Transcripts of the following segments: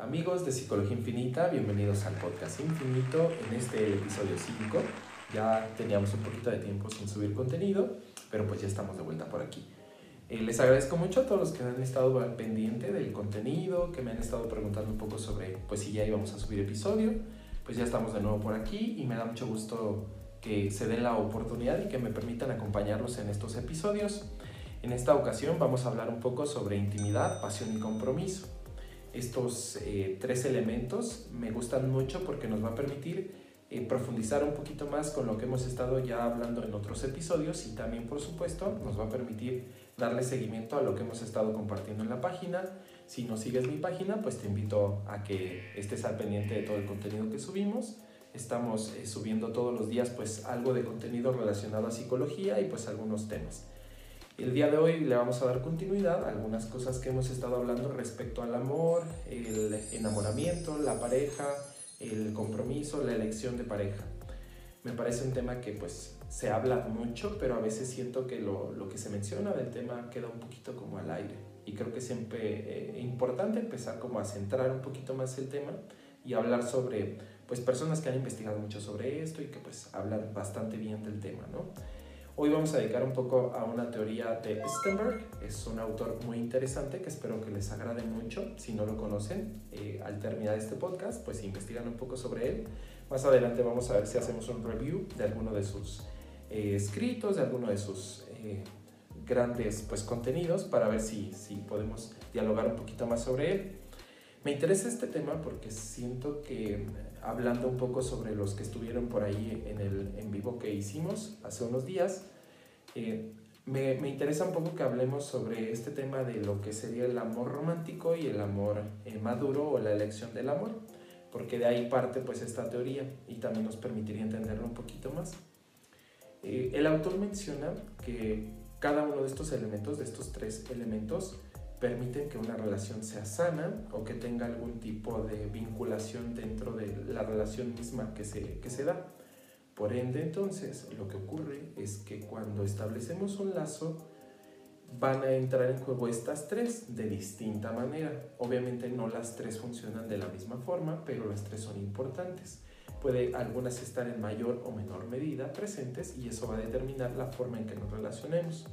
Amigos de Psicología Infinita, bienvenidos al podcast Infinito en este episodio 5. Ya teníamos un poquito de tiempo sin subir contenido, pero pues ya estamos de vuelta por aquí. Eh, les agradezco mucho a todos los que han estado al pendiente del contenido, que me han estado preguntando un poco sobre pues si ya íbamos a subir episodio. Pues ya estamos de nuevo por aquí y me da mucho gusto que se den la oportunidad y que me permitan acompañarlos en estos episodios. En esta ocasión vamos a hablar un poco sobre intimidad, pasión y compromiso. Estos eh, tres elementos me gustan mucho porque nos va a permitir eh, profundizar un poquito más con lo que hemos estado ya hablando en otros episodios y también por supuesto nos va a permitir darle seguimiento a lo que hemos estado compartiendo en la página. Si no sigues mi página, pues te invito a que estés al pendiente de todo el contenido que subimos. Estamos eh, subiendo todos los días pues algo de contenido relacionado a psicología y pues algunos temas. El día de hoy le vamos a dar continuidad a algunas cosas que hemos estado hablando respecto al amor, el enamoramiento, la pareja, el compromiso, la elección de pareja. Me parece un tema que pues se habla mucho, pero a veces siento que lo, lo que se menciona del tema queda un poquito como al aire. Y creo que siempre es eh, importante empezar como a centrar un poquito más el tema y hablar sobre pues personas que han investigado mucho sobre esto y que pues hablan bastante bien del tema, ¿no? Hoy vamos a dedicar un poco a una teoría de Stenberg. Es un autor muy interesante que espero que les agrade mucho. Si no lo conocen, eh, al terminar este podcast, pues investigan un poco sobre él. Más adelante vamos a ver si hacemos un review de alguno de sus eh, escritos, de alguno de sus eh, grandes pues, contenidos, para ver si, si podemos dialogar un poquito más sobre él. Me interesa este tema porque siento que hablando un poco sobre los que estuvieron por ahí en el en vivo que hicimos hace unos días, eh, me, me, interesa un poco que hablemos sobre este tema de lo que sería el amor romántico y el amor eh, maduro o la elección del amor, porque de ahí parte pues esta teoría y también nos permitiría entenderlo un poquito más. Eh, el autor menciona que cada uno de estos elementos, de estos tres elementos, permiten que una relación sea sana o que tenga algún tipo de vinculación dentro de la relación misma que se, que se da. Por ende, entonces, lo que ocurre es que cuando establecemos un lazo, van a entrar en juego estas tres de distinta manera. Obviamente no las tres funcionan de la misma forma, pero las tres son importantes. Puede algunas estar en mayor o menor medida presentes y eso va a determinar la forma en que nos relacionemos.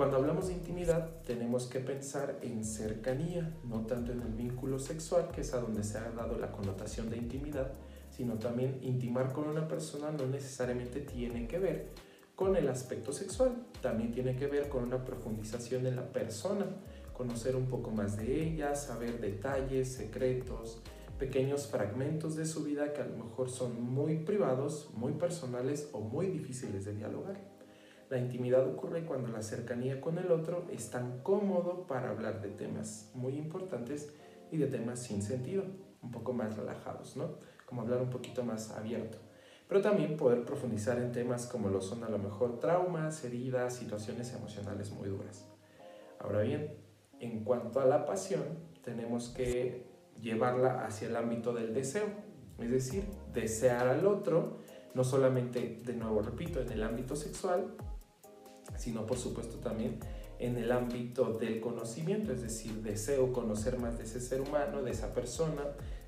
Cuando hablamos de intimidad, tenemos que pensar en cercanía, no tanto en el vínculo sexual, que es a donde se ha dado la connotación de intimidad, sino también intimar con una persona no necesariamente tiene que ver con el aspecto sexual, también tiene que ver con una profundización en la persona, conocer un poco más de ella, saber detalles, secretos, pequeños fragmentos de su vida que a lo mejor son muy privados, muy personales o muy difíciles de dialogar. La intimidad ocurre cuando la cercanía con el otro es tan cómodo para hablar de temas muy importantes y de temas sin sentido, un poco más relajados, ¿no? Como hablar un poquito más abierto. Pero también poder profundizar en temas como lo son a lo mejor traumas, heridas, situaciones emocionales muy duras. Ahora bien, en cuanto a la pasión, tenemos que llevarla hacia el ámbito del deseo, es decir, desear al otro, no solamente, de nuevo repito, en el ámbito sexual, sino por supuesto también en el ámbito del conocimiento, es decir, deseo conocer más de ese ser humano, de esa persona,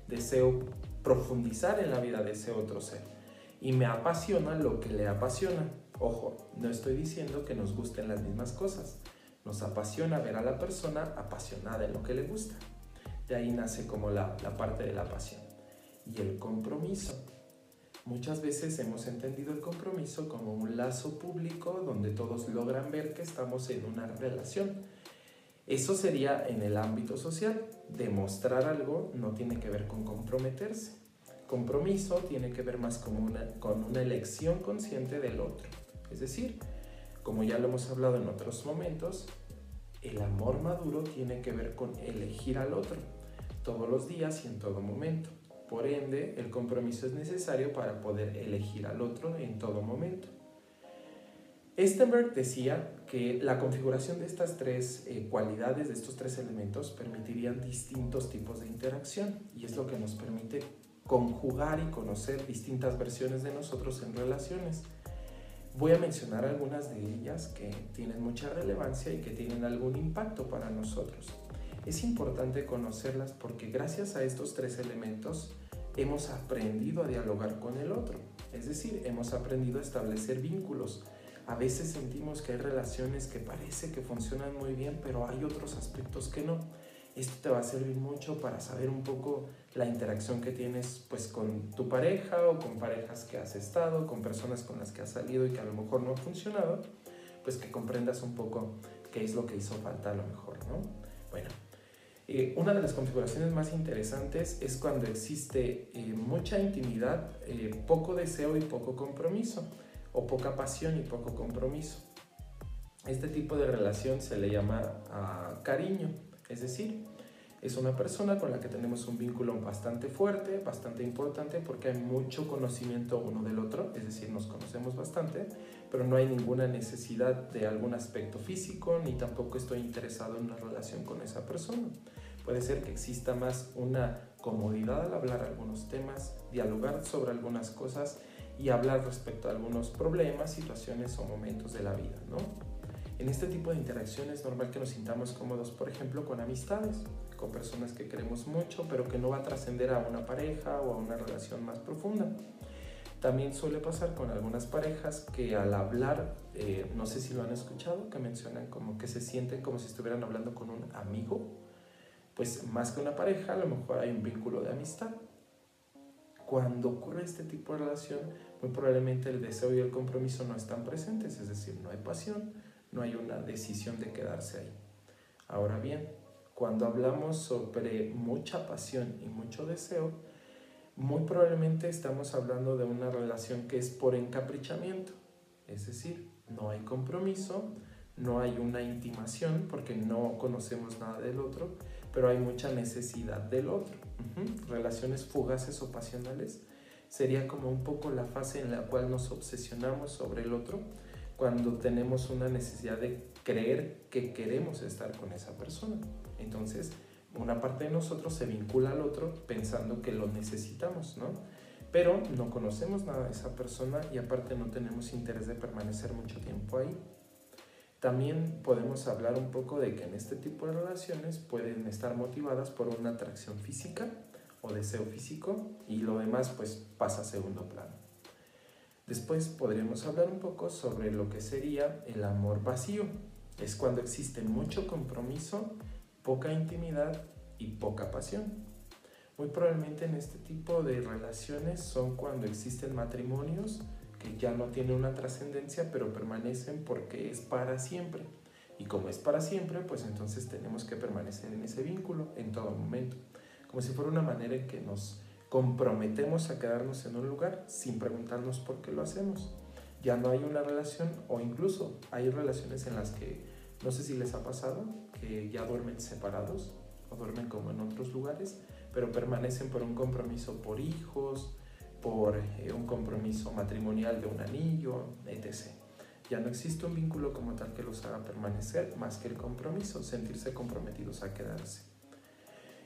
deseo profundizar en la vida de ese otro ser. Y me apasiona lo que le apasiona. Ojo, no estoy diciendo que nos gusten las mismas cosas. Nos apasiona ver a la persona apasionada en lo que le gusta. De ahí nace como la, la parte de la pasión. Y el compromiso Muchas veces hemos entendido el compromiso como un lazo público donde todos logran ver que estamos en una relación. Eso sería en el ámbito social. Demostrar algo no tiene que ver con comprometerse. Compromiso tiene que ver más con una, con una elección consciente del otro. Es decir, como ya lo hemos hablado en otros momentos, el amor maduro tiene que ver con elegir al otro todos los días y en todo momento. Por ende, el compromiso es necesario para poder elegir al otro en todo momento. Stenberg decía que la configuración de estas tres eh, cualidades, de estos tres elementos, permitirían distintos tipos de interacción y es lo que nos permite conjugar y conocer distintas versiones de nosotros en relaciones. Voy a mencionar algunas de ellas que tienen mucha relevancia y que tienen algún impacto para nosotros. Es importante conocerlas porque gracias a estos tres elementos hemos aprendido a dialogar con el otro. Es decir, hemos aprendido a establecer vínculos. A veces sentimos que hay relaciones que parece que funcionan muy bien, pero hay otros aspectos que no. Esto te va a servir mucho para saber un poco la interacción que tienes pues con tu pareja o con parejas que has estado, con personas con las que has salido y que a lo mejor no ha funcionado, pues que comprendas un poco qué es lo que hizo falta a lo mejor, ¿no? Bueno, eh, una de las configuraciones más interesantes es cuando existe eh, mucha intimidad, eh, poco deseo y poco compromiso, o poca pasión y poco compromiso. Este tipo de relación se le llama ah, cariño. Es decir, es una persona con la que tenemos un vínculo bastante fuerte, bastante importante, porque hay mucho conocimiento uno del otro, es decir, nos conocemos bastante, pero no hay ninguna necesidad de algún aspecto físico, ni tampoco estoy interesado en una relación con esa persona. Puede ser que exista más una comodidad al hablar algunos temas, dialogar sobre algunas cosas y hablar respecto a algunos problemas, situaciones o momentos de la vida, ¿no? En este tipo de interacciones es normal que nos sintamos cómodos, por ejemplo, con amistades, con personas que queremos mucho, pero que no va a trascender a una pareja o a una relación más profunda. También suele pasar con algunas parejas que al hablar, eh, no sé si lo han escuchado, que mencionan como que se sienten como si estuvieran hablando con un amigo. Pues más que una pareja, a lo mejor hay un vínculo de amistad. Cuando ocurre este tipo de relación, muy probablemente el deseo y el compromiso no están presentes, es decir, no hay pasión, no hay una decisión de quedarse ahí. Ahora bien, cuando hablamos sobre mucha pasión y mucho deseo, muy probablemente estamos hablando de una relación que es por encaprichamiento, es decir, no hay compromiso, no hay una intimación porque no conocemos nada del otro, pero hay mucha necesidad del otro. Relaciones fugaces o pasionales sería como un poco la fase en la cual nos obsesionamos sobre el otro cuando tenemos una necesidad de creer que queremos estar con esa persona. Entonces, una parte de nosotros se vincula al otro pensando que lo necesitamos, ¿no? Pero no conocemos nada de esa persona y aparte no tenemos interés de permanecer mucho tiempo ahí. También podemos hablar un poco de que en este tipo de relaciones pueden estar motivadas por una atracción física o deseo físico y lo demás pues pasa a segundo plano. Después podríamos hablar un poco sobre lo que sería el amor vacío. Es cuando existe mucho compromiso, poca intimidad y poca pasión. Muy probablemente en este tipo de relaciones son cuando existen matrimonios que ya no tienen una trascendencia, pero permanecen porque es para siempre. Y como es para siempre, pues entonces tenemos que permanecer en ese vínculo en todo momento. Como si fuera una manera en que nos comprometemos a quedarnos en un lugar sin preguntarnos por qué lo hacemos. Ya no hay una relación o incluso hay relaciones en las que no sé si les ha pasado que ya duermen separados o duermen como en otros lugares, pero permanecen por un compromiso por hijos, por eh, un compromiso matrimonial de un anillo, etc. Ya no existe un vínculo como tal que los haga permanecer más que el compromiso, sentirse comprometidos a quedarse.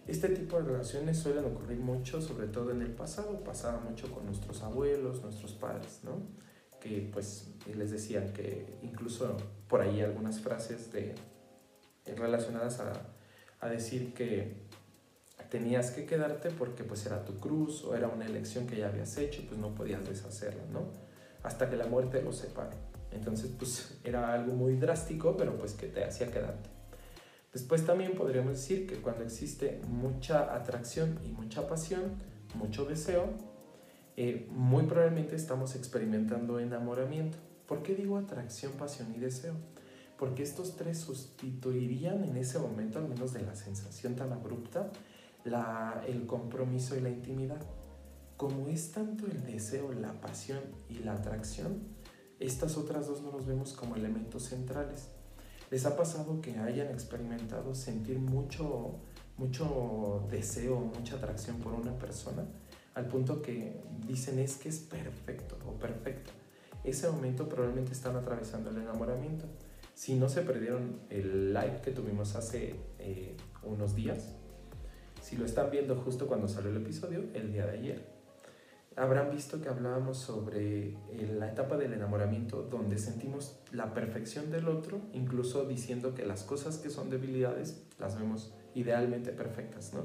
Este tipo de relaciones suelen ocurrir mucho, sobre todo en el pasado, pasaba mucho con nuestros abuelos, nuestros padres, ¿no? Que pues les decían que incluso por ahí algunas frases de, relacionadas a, a decir que tenías que quedarte porque pues era tu cruz o era una elección que ya habías hecho, pues no podías deshacerla, ¿no? Hasta que la muerte los separó. Entonces pues era algo muy drástico, pero pues que te hacía quedarte. Después también podríamos decir que cuando existe mucha atracción y mucha pasión, mucho deseo, eh, muy probablemente estamos experimentando enamoramiento. ¿Por qué digo atracción, pasión y deseo? Porque estos tres sustituirían en ese momento, al menos de la sensación tan abrupta, la, el compromiso y la intimidad. Como es tanto el deseo, la pasión y la atracción, estas otras dos no los vemos como elementos centrales. ¿Les ha pasado que hayan experimentado sentir mucho, mucho deseo, mucha atracción por una persona? Al punto que dicen es que es perfecto o perfecta. Ese momento probablemente están atravesando el enamoramiento. Si no se perdieron el live que tuvimos hace eh, unos días, si lo están viendo justo cuando salió el episodio, el día de ayer, habrán visto que hablábamos sobre eh, la etapa del enamoramiento donde sentimos la perfección del otro, incluso diciendo que las cosas que son debilidades las vemos idealmente perfectas, ¿no?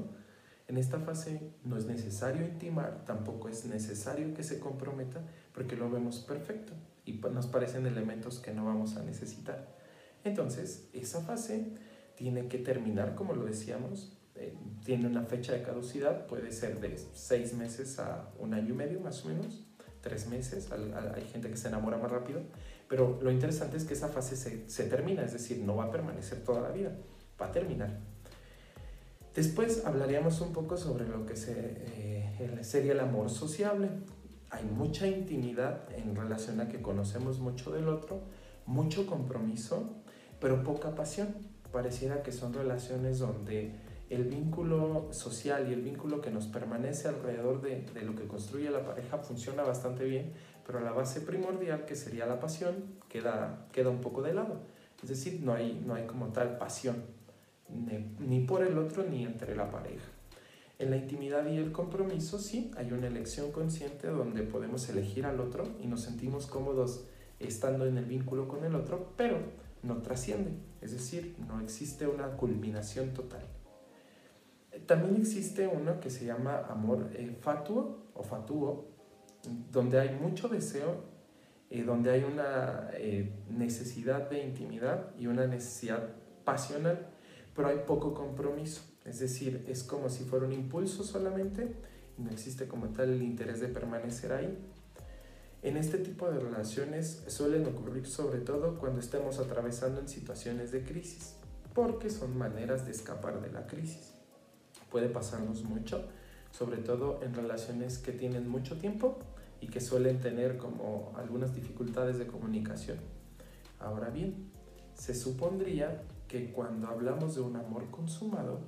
En esta fase no es necesario intimar, tampoco es necesario que se comprometa, porque lo vemos perfecto y nos parecen elementos que no vamos a necesitar. Entonces, esa fase tiene que terminar, como lo decíamos, eh, tiene una fecha de caducidad, puede ser de seis meses a un año y medio más o menos, tres meses, hay gente que se enamora más rápido, pero lo interesante es que esa fase se, termina, es decir, no va a permanecer toda la vida, va a terminar. Después hablaríamos un poco sobre lo que se, eh, sería el amor sociable. Hay mucha intimidad en relación a que conocemos mucho del otro, mucho compromiso, pero poca pasión. Pareciera que son relaciones donde el vínculo social y el vínculo que nos permanece alrededor de, lo que construye la pareja funciona bastante bien, pero la base primordial, que sería la pasión, queda, queda un poco de lado. Es decir, no hay, no hay como tal pasión ni por el otro ni entre la pareja. En la intimidad y el compromiso sí hay una elección consciente donde podemos elegir al otro y nos sentimos cómodos estando en el vínculo con el otro, pero no trasciende, es decir, no existe una culminación total. También existe uno que se llama amor eh, fatuo o fatuo, donde hay mucho deseo, eh, donde hay una eh, necesidad de intimidad y una necesidad pasional pero hay poco compromiso. Es decir, es como si fuera un impulso solamente no existe como tal el interés de permanecer ahí. En este tipo de relaciones suelen ocurrir sobre todo cuando estemos atravesando en situaciones de crisis, porque son maneras de escapar de la crisis. Puede pasarnos mucho, sobre todo en relaciones que tienen mucho tiempo y que suelen tener como algunas dificultades de comunicación. Ahora bien, se supondría que cuando hablamos de un amor consumado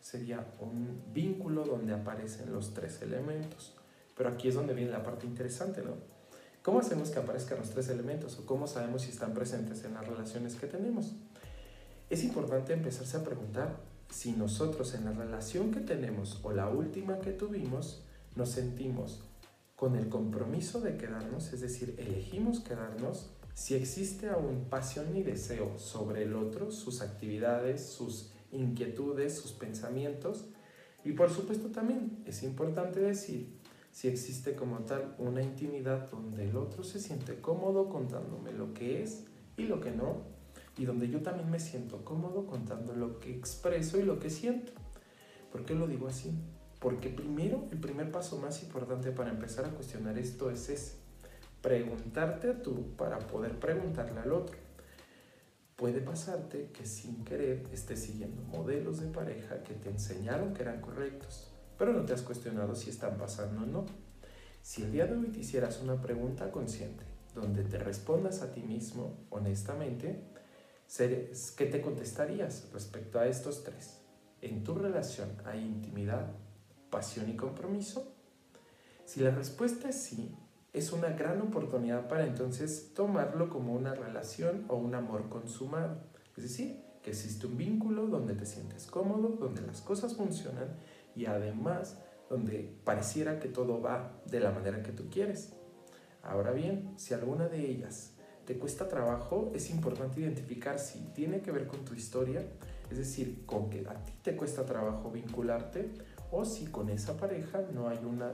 sería un vínculo donde aparecen los tres elementos. Pero aquí es donde viene la parte interesante, ¿no? ¿Cómo hacemos que aparezcan los tres elementos o cómo sabemos si están presentes en las relaciones que tenemos? Es importante empezarse a preguntar si nosotros en la relación que tenemos o la última que tuvimos nos sentimos con el compromiso de quedarnos, es decir, elegimos quedarnos si existe aún pasión y deseo sobre el otro, sus actividades, sus inquietudes, sus pensamientos. Y por supuesto también es importante decir si existe como tal una intimidad donde el otro se siente cómodo contándome lo que es y lo que no, y donde yo también me siento cómodo contando lo que expreso y lo que siento. ¿Por qué lo digo así? Porque primero, el primer paso más importante para empezar a cuestionar esto es ese preguntarte a tú para poder preguntarle al otro. Puede pasarte que sin querer estés siguiendo modelos de pareja que te enseñaron que eran correctos, pero no te has cuestionado si están pasando o no. Si el día de hoy te hicieras una pregunta consciente, donde te respondas a ti mismo honestamente, ¿qué te contestarías respecto a estos tres? ¿En tu relación hay intimidad, pasión y compromiso? Si la respuesta es sí, es una gran oportunidad para entonces tomarlo como una relación o un amor consumado. Es decir, que existe un vínculo donde te sientes cómodo, donde las cosas funcionan y además donde pareciera que todo va de la manera que tú quieres. Ahora bien, si alguna de ellas te cuesta trabajo, es importante identificar si tiene que ver con tu historia, es decir, con que a ti te cuesta trabajo vincularte o si con esa pareja no hay una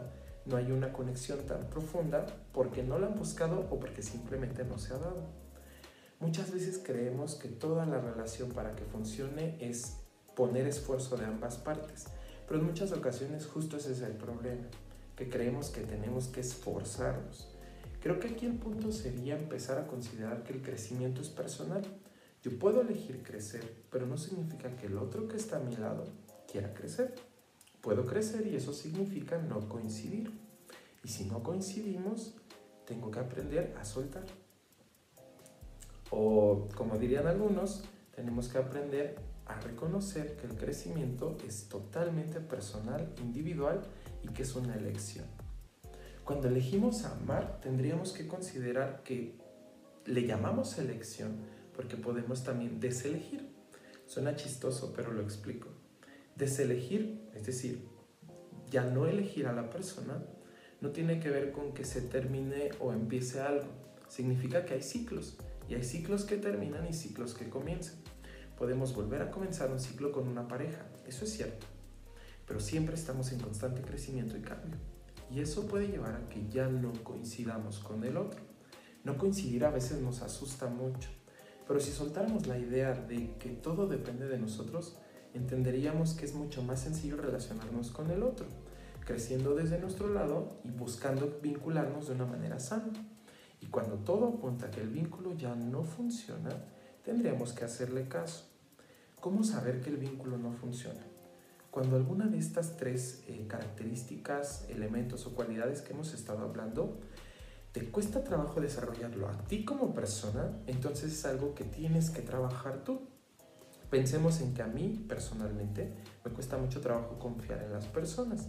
no hay una conexión tan profunda porque no la han buscado o porque simplemente no se ha dado. Muchas veces creemos que toda la relación para que funcione es poner esfuerzo de ambas partes, pero en muchas ocasiones justo ese es el problema, que creemos que tenemos que esforzarnos. Creo que aquí el punto sería empezar a considerar que el crecimiento es personal. Yo puedo elegir crecer, pero no significa que el otro que está a mi lado quiera crecer puedo crecer y eso significa no coincidir. Y si no coincidimos, tengo que aprender a soltar. O como dirían algunos, tenemos que aprender a reconocer que el crecimiento es totalmente personal, individual y que es una elección. Cuando elegimos amar, tendríamos que considerar que le llamamos elección porque podemos también deselegir. Suena chistoso, pero lo explico. Deselegir, es decir, ya no elegir a la persona, no tiene que ver con que se termine o empiece algo. Significa que hay ciclos y hay ciclos que terminan y ciclos que comienzan. Podemos volver a comenzar un ciclo con una pareja, eso es cierto, pero siempre estamos en constante crecimiento y cambio. Y eso puede llevar a que ya no coincidamos con el otro. No coincidir a veces nos asusta mucho, pero si soltáramos la idea de que todo depende de nosotros, entenderíamos que es mucho más sencillo relacionarnos con el otro, creciendo desde nuestro lado y buscando vincularnos de una manera sana. Y cuando todo apunta que el vínculo ya no funciona, tendríamos que hacerle caso. ¿Cómo saber que el vínculo no funciona? Cuando alguna de estas tres eh, características, elementos o cualidades que hemos estado hablando te cuesta trabajo desarrollarlo a ti como persona, entonces es algo que tienes que trabajar tú. Pensemos en que a mí personalmente me cuesta mucho trabajo confiar en las personas.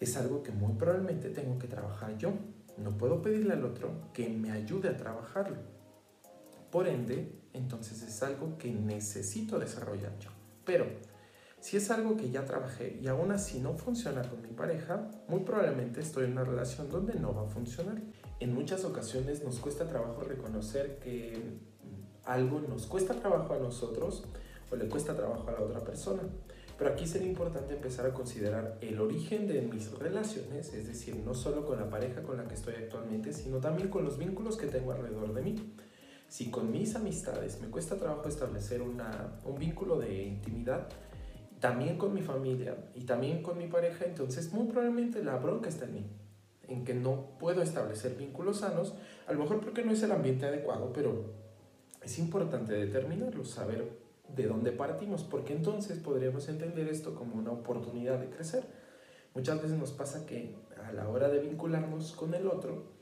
Es algo que muy probablemente tengo que trabajar yo. No puedo pedirle al otro que me ayude a trabajarlo. Por ende, entonces es algo que necesito desarrollar yo. Pero si es algo que ya trabajé y aún así no funciona con mi pareja, muy probablemente estoy en una relación donde no va a funcionar. En muchas ocasiones nos cuesta trabajo reconocer que algo nos cuesta trabajo a nosotros o le cuesta trabajo a la otra persona. Pero aquí sería importante empezar a considerar el origen de mis relaciones, es decir, no solo con la pareja con la que estoy actualmente, sino también con los vínculos que tengo alrededor de mí. Si con mis amistades me cuesta trabajo establecer una, un vínculo de intimidad, también con mi familia y también con mi pareja, entonces muy probablemente la bronca está en mí, en que no puedo establecer vínculos sanos, a lo mejor porque no es el ambiente adecuado, pero es importante determinarlo, saber de dónde partimos, porque entonces podríamos entender esto como una oportunidad de crecer. Muchas veces nos pasa que a la hora de vincularnos con el otro,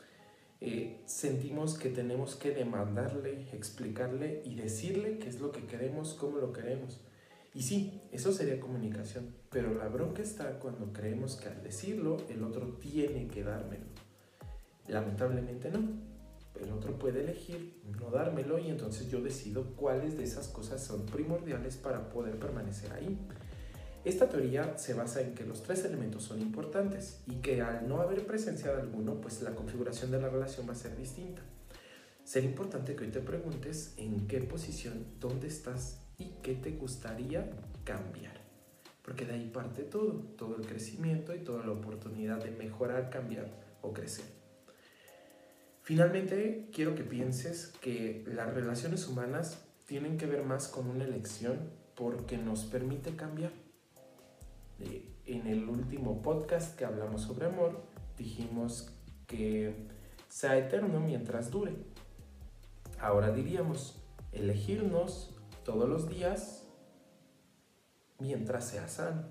eh, sentimos que tenemos que demandarle, explicarle y decirle qué es lo que queremos, cómo lo queremos. Y sí, eso sería comunicación, pero la bronca está cuando creemos que al decirlo el otro tiene que dármelo. Lamentablemente no. El otro puede elegir no dármelo y entonces yo decido cuáles de esas cosas son primordiales para poder permanecer ahí. Esta teoría se basa en que los tres elementos son importantes y que al no haber presencia de alguno, pues la configuración de la relación va a ser distinta. Sería importante que hoy te preguntes en qué posición, dónde estás y qué te gustaría cambiar. Porque de ahí parte todo, todo el crecimiento y toda la oportunidad de mejorar, cambiar o crecer. Finalmente, quiero que pienses que las relaciones humanas tienen que ver más con una elección porque nos permite cambiar. Eh, en el último podcast que hablamos sobre amor, dijimos que sea eterno mientras dure. Ahora diríamos, elegirnos todos los días mientras sea sano.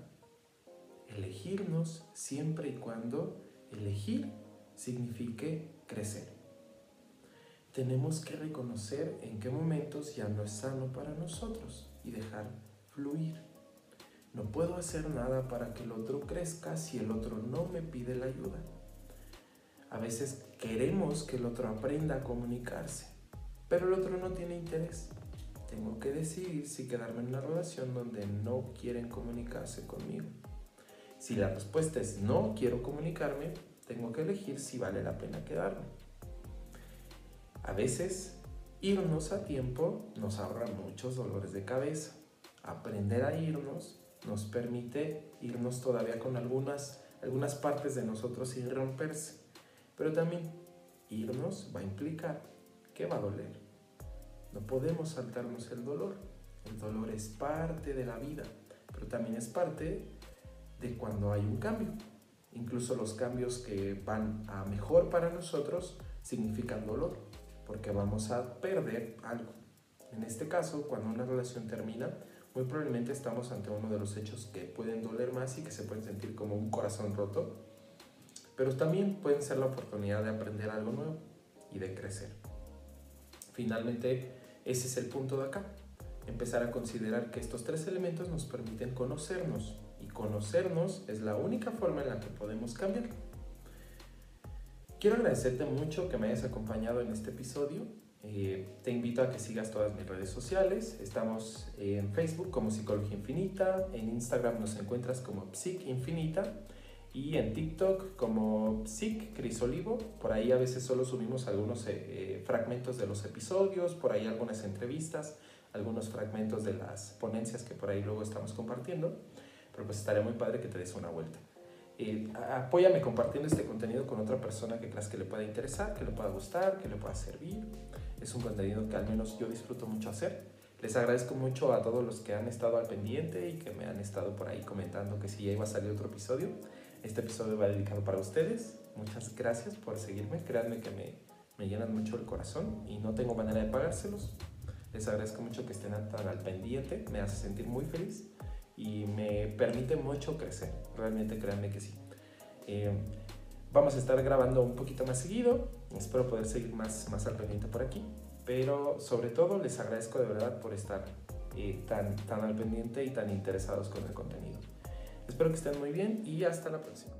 Elegirnos siempre y cuando elegir signifique crecer. Tenemos que reconocer en qué momentos ya no es sano para nosotros y dejar fluir. No puedo hacer nada para que el otro crezca si el otro no me pide la ayuda. A veces queremos que el otro aprenda a comunicarse, pero el otro no tiene interés tengo que decidir si quedarme en una relación donde no quieren comunicarse conmigo. Si la respuesta es no quiero comunicarme, tengo que elegir si vale la pena quedarme. A veces, irnos a tiempo nos ahorra muchos dolores de cabeza. Aprender a irnos nos permite irnos todavía con algunas, algunas partes de nosotros sin romperse. Pero también irnos va a implicar que va a doler no podemos saltarnos el dolor. El dolor es parte de la vida, pero también es parte de cuando hay un cambio. Incluso los cambios que van a mejor para nosotros significan dolor, porque vamos a perder algo. En este caso, cuando una relación termina, muy probablemente estamos ante uno de los hechos que pueden doler más y que se pueden sentir como un corazón roto, pero también pueden ser la oportunidad de aprender algo nuevo y de crecer. Finalmente, ese es el punto de acá. Empezar a considerar que estos tres elementos nos permiten conocernos y conocernos es la única forma en la que podemos cambiar. Quiero agradecerte mucho que me hayas acompañado en este episodio. Eh, te invito a que sigas todas mis redes sociales. Estamos en Facebook como Psicología Infinita, en Instagram nos encuentras como Psic Infinita y en TikTok como Psic Crisolivo. Por ahí a veces solo subimos algunos eh, fragmentos de los episodios, por ahí algunas entrevistas, algunos fragmentos de las ponencias que por ahí luego estamos compartiendo. Pero pues estaría muy padre que te des una vuelta. Eh, apóyame compartiendo este contenido con otra persona que creas que le pueda interesar, que le pueda gustar, que le pueda servir. Es un contenido que al menos yo disfruto mucho hacer. Les agradezco mucho a todos los que han estado al pendiente y que me han estado por ahí comentando que si ya iba a salir otro episodio. Este episodio va dedicado para ustedes. Muchas gracias por seguirme. Créanme que me, me llenan mucho el corazón y no tengo manera de pagárselos. Les agradezco mucho que estén tan al pendiente. Me hace sentir muy feliz y me permite mucho crecer. Realmente créanme que sí. Eh, vamos a estar grabando un poquito más seguido. Espero poder seguir más, más al pendiente por aquí. Pero sobre todo les agradezco de verdad por estar eh, tan, tan al pendiente y tan interesados con el contenido. Espero que estén muy bien y hasta la próxima.